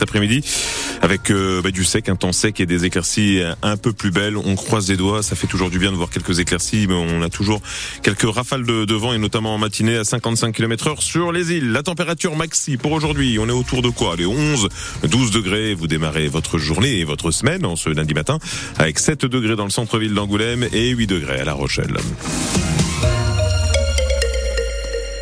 après-midi avec euh, bah, du sec, un temps sec et des éclaircies un peu plus belles. On croise les doigts, ça fait toujours du bien de voir quelques éclaircies, mais on a toujours quelques rafales de, vent et notamment en matinée à 55 km heure sur les îles. La température maxi pour aujourd'hui, on est autour de quoi? Les 11, 12 degrés. Vous démarrez votre journée et votre semaine en ce lundi matin avec 7 degrés dans le centre-ville d'Angoulême et 8 degrés à La Rochelle.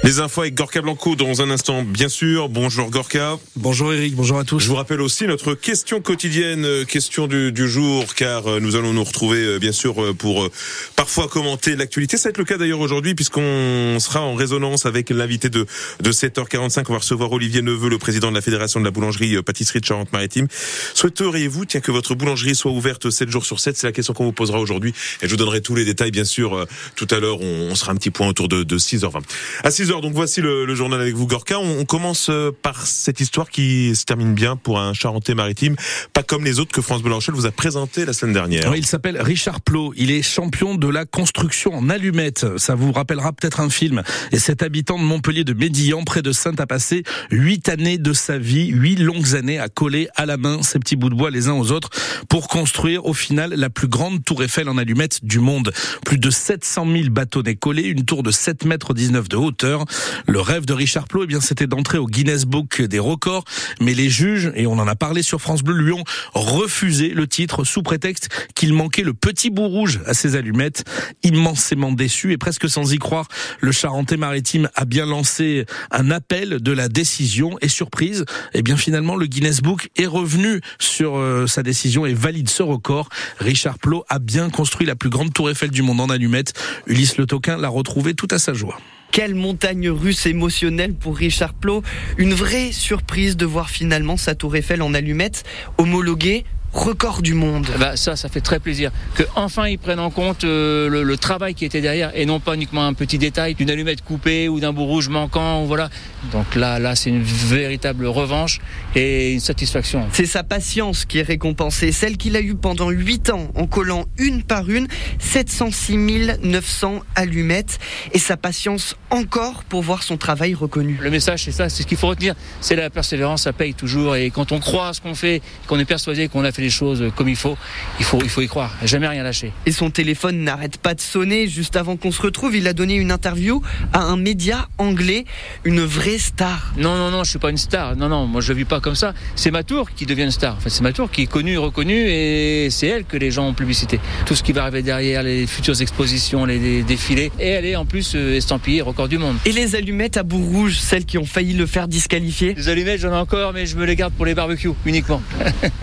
Les infos avec Gorka Blanco dans un instant, bien sûr. Bonjour Gorka. Bonjour Eric, bonjour à tous. Je vous rappelle aussi notre question quotidienne, euh, question du, jour, car euh, nous allons nous retrouver euh, bien sûr pour parfois commenter l'actualité. Ça va être le cas d'ailleurs aujourd'hui, puisqu'on sera en résonance avec l'invité de, de 7h45. On va recevoir Olivier Neveu, le président de la Fédération de la boulangerie pâtisserie de Charente-Maritime. Souhaiteriez-vous tiens, que votre boulangerie soit ouverte 7 jours sur 7 C'est la question qu'on vous posera aujourd'hui. Et je vous donnerai tous les détails, bien sûr, tout à l'heure. On, sera un petit point autour de, de 6h20. À 6h, donc voici le, journal avec vous, Gorka. On, commence euh, par cette histoire qui se termine bien pour un Charentais maritime, pas comme les autres que France Blanchel vous a présenté la semaine dernière. il s'appelle Richard Plot. Il est champion de la construction en allumettes. Ça vous rappellera peut-être un film. Et cet habitant de Montpellier de Médillan, près de Sainte, a passé huit années de sa vie, huit longues années à coller à la main ces petits bouts de bois les uns aux autres pour construire au final la plus grande tour Eiffel en allumettes du monde. Plus de 700 000 bâtonnets collés, une tour de 7 mètres 19 de hauteur. Le rêve de Richard Plot, eh bien, c'était d'entrer au Guinness Book des records, mais les juges, et on en a parlé sur France Bleu, lui ont refusé le titre sous prétexte qu'il manquait le petit bout rouge à ses allumettes. Immensément déçu et presque sans y croire, le Charentais-Maritime a bien lancé un appel de la décision et surprise, eh bien, finalement, le Guinness Book est revenu sur euh, sa décision et valide ce record. Richard Plot a bien construit la plus grande tour Eiffel du monde en allumettes. Ulysse Le Toquin l'a retrouvé tout à sa joie. Quelle montagne russe émotionnelle pour Richard Plot. Une vraie surprise de voir finalement sa tour Eiffel en allumettes homologuée record du monde. Bah ça, ça fait très plaisir. Que enfin ils prennent en compte euh, le, travail qui était derrière et non pas uniquement un petit détail d'une allumette coupée ou d'un bout rouge manquant. Voilà. Donc là, là, c'est une véritable revanche et une satisfaction. C'est sa patience qui est récompensée, celle qu'il a eue pendant 8 ans en collant une par une 706 900 allumettes et sa patience encore pour voir son travail reconnu. Le message, c'est ça, c'est ce qu'il faut retenir, c'est la persévérance, ça paye toujours et quand on croit à ce qu'on fait, qu'on est persuadé qu'on a fait les choses comme il faut, il faut, il faut y croire, jamais rien lâcher. Et son téléphone n'arrête pas de sonner. Juste avant qu'on se retrouve, il a donné une interview à un média anglais, une vraie star. Non, non, non, je suis pas une star. Non, non, moi je ne vis pas comme ça. C'est ma tour qui devient une star. Enfin, c'est ma tour qui est connue, reconnue, et c'est elle que les gens ont publicité. Tout ce qui va arriver derrière, les futures expositions, les défilés, et elle est en plus euh, estampillée record du monde. Et les allumettes à bout rouge, celles qui ont failli le faire disqualifier Les allumettes, j'en ai encore, mais je me les garde pour les barbecues uniquement.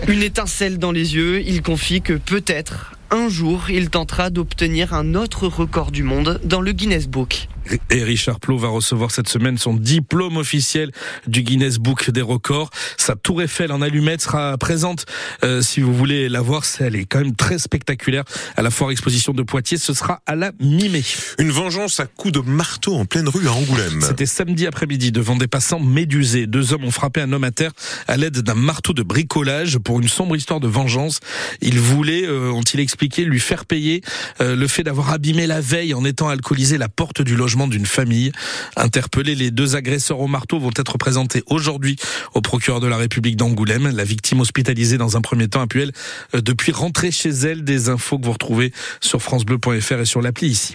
une étincelle dans les yeux, il confie que peut-être un jour, il tentera d'obtenir un autre record du monde dans le Guinness Book. Et Richard Plot va recevoir cette semaine son diplôme officiel du Guinness Book des records. Sa tour Eiffel en allumettes sera présente. Euh, si vous voulez la voir, elle est quand même très spectaculaire à la foire exposition de Poitiers. Ce sera à la mi-mai. Une vengeance à coups de marteau en pleine rue à Angoulême. C'était samedi après-midi devant des passants médusés. Deux hommes ont frappé un homme à terre à l'aide d'un marteau de bricolage pour une sombre histoire de vengeance. Ils voulaient, euh, ont-ils expliqué, lui faire payer euh, le fait d'avoir abîmé la veille en étant alcoolisé la porte du logement d'une famille. Interpellés, les deux agresseurs au marteau vont être présentés aujourd'hui au procureur de la République d'Angoulême. La victime hospitalisée dans un premier temps a pu, elle, euh, depuis rentrer chez elle. Des infos que vous retrouvez sur francebleu.fr et sur l'appli ici.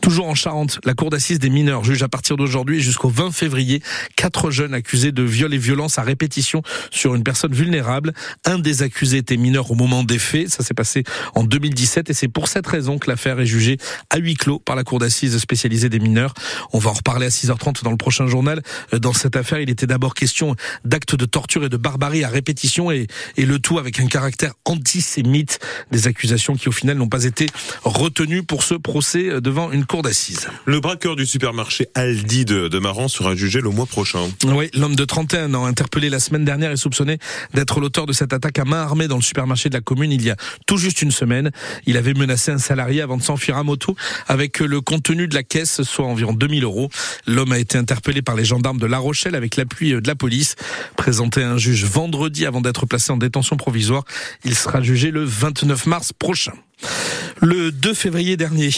Toujours en Charente, la cour d'assises des mineurs juge à partir d'aujourd'hui jusqu'au 20 février quatre jeunes accusés de viol et violence à répétition sur une personne vulnérable. Un des accusés était mineur au moment des faits. Ça s'est passé en 2017 et c'est pour cette raison que l'affaire est jugée à huis clos par la cour d'assises spécialisée des mineurs. On va en reparler à 6h30 dans le prochain journal. Euh, dans cette affaire, il était d'abord question d'actes de torture et de barbarie à répétition et, et le tout avec un caractère antisémite. Des accusations qui au final n'ont pas été retenues pour ce procès euh, devant une cour d'assises. Le braqueur du supermarché Aldi de, de Maran sera jugé le mois prochain. Oui, l'homme de 31 ans interpellé la semaine dernière est soupçonné d'être l'auteur de cette attaque à main armée dans le supermarché de la commune il y a tout juste une semaine. Il avait menacé un salarié avant de s'enfuir à moto avec le contenu de la caisse, soit environ 2000 euros. L'homme a été interpellé par les gendarmes de La Rochelle avec l'appui de la police. Présenté à un juge vendredi avant d'être placé en détention provisoire, il sera jugé le 29 mars prochain. Le 2 février dernier,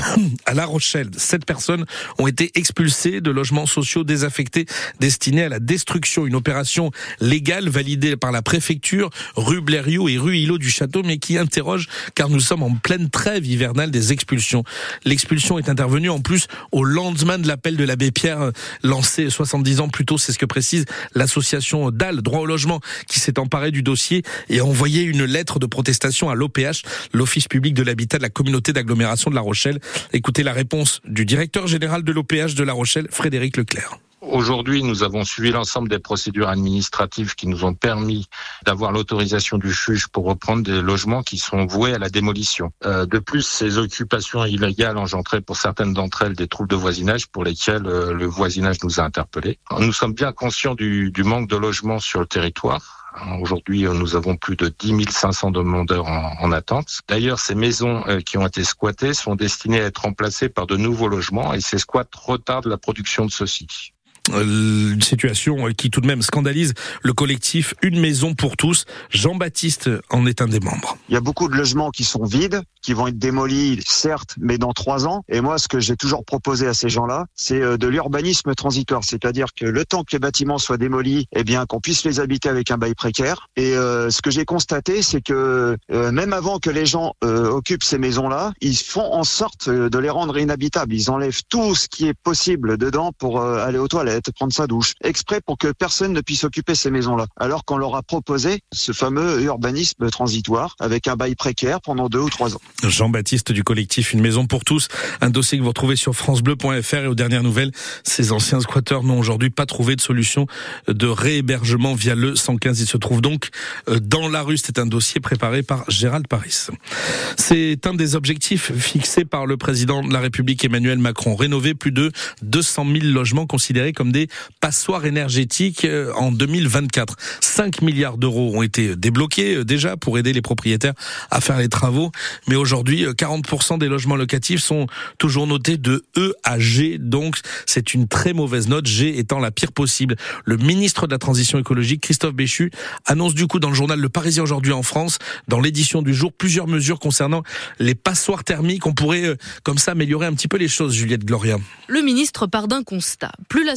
à La Rochelle. Sept personnes ont été expulsées de logements sociaux désaffectés destinés à la destruction. Une opération légale validée par la préfecture, rue Blériot et rue Îlot du Château, mais qui interroge car nous sommes en pleine trêve hivernale des expulsions. L'expulsion est intervenue en plus au lendemain de l'appel de l'abbé Pierre lancé 70 ans plus tôt. C'est ce que précise l'association DAL, droit au logement, qui s'est emparée du dossier et a envoyé une lettre de protestation à l'OPH, l'Office public de l'habitat de la communauté d'agglomération de La Rochelle. Écoutez la réponse du directeur général de l'OPH de La Rochelle, Frédéric Leclerc. Aujourd'hui, nous avons suivi l'ensemble des procédures administratives qui nous ont permis d'avoir l'autorisation du juge pour reprendre des logements qui sont voués à la démolition. Euh, de plus, ces occupations illégales engendraient pour certaines d'entre elles des troubles de voisinage pour lesquels euh, le voisinage nous a interpellés. Nous sommes bien conscients du, du manque de logements sur le territoire. Aujourd'hui, nous avons plus de 10 500 demandeurs en, en attente. D'ailleurs, ces maisons euh, qui ont été squattées sont destinées à être remplacées par de nouveaux logements et ces squats retardent la production de ceux-ci. Euh, une situation qui tout de même scandalise le collectif Une maison pour tous. Jean-Baptiste en est un des membres. Il y a beaucoup de logements qui sont vides, qui vont être démolis, certes, mais dans trois ans. Et moi, ce que j'ai toujours proposé à ces gens-là, c'est euh, de l'urbanisme transitoire, c'est-à-dire que le temps que les bâtiments soient démolis, eh bien, qu'on puisse les habiter avec un bail précaire. Et euh, ce que j'ai constaté, c'est que euh, même avant que les gens euh, occupent ces maisons-là, ils font en sorte de les rendre inhabitables. Ils enlèvent tout ce qui est possible dedans pour aller aux toilettes, prendre sa douche, exprès pour que personne ne puisse occuper ces maisons-là. Alors qu'on leur a proposé ce fameux urbanisme transitoire avec un bail précaire pendant deux ou trois ans. Jean-Baptiste du collectif Une maison pour tous, un dossier que vous retrouvez sur francebleu.fr et aux dernières nouvelles, ces anciens squatteurs n'ont aujourd'hui pas trouvé de solution de réhébergement via le 115. Ils se trouvent donc euh, dans la rue. C'est un dossier préparé par Gérald Paris. C'est un des objectifs fixés par le président de la République Emmanuel Macron. Rénover plus de 200 000 logements considérés comme des passoires énergétiques euh, en 2024. 5 milliards d'euros ont été débloqués euh, déjà pour aider les propriétaires à faire les travaux. Mais aujourd'hui, 40% des logements locatifs sont toujours notés de E à G. Donc, c'est une très mauvaise note, G étant la pire possible. Le ministre de la Transition écologique, Christophe Béchu, annonce du coup dans le journal Le Parisien aujourd'hui en France, dans l'édition du jour, plusieurs mesures concernant les passoires thermiques. On pourrait, euh, comme ça, améliorer un petit peu les choses, Juliette Gloria. Le ministre part d'un constat. Plus la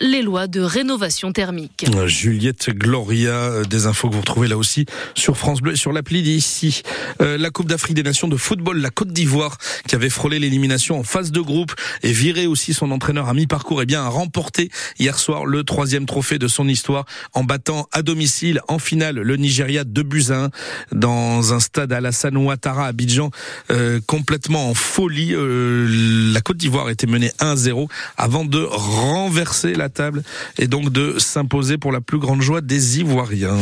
les lois de rénovation thermique. Juliette Gloria, euh, des infos que vous retrouvez là aussi sur France Bleu et sur l'appli d'ici. Euh, la Coupe d'Afrique des Nations de football, la Côte d'Ivoire, qui avait frôlé l'élimination en phase de groupe et viré aussi son entraîneur à mi-parcours, et eh bien a remporté hier soir le troisième trophée de son histoire en battant à domicile en finale le Nigeria de buts dans un stade Alassane Ouattara à Abidjan euh, complètement en folie. Euh, la Côte d'Ivoire était menée 1-0 avant de la table et donc de s'imposer pour la plus grande joie des Ivoiriens.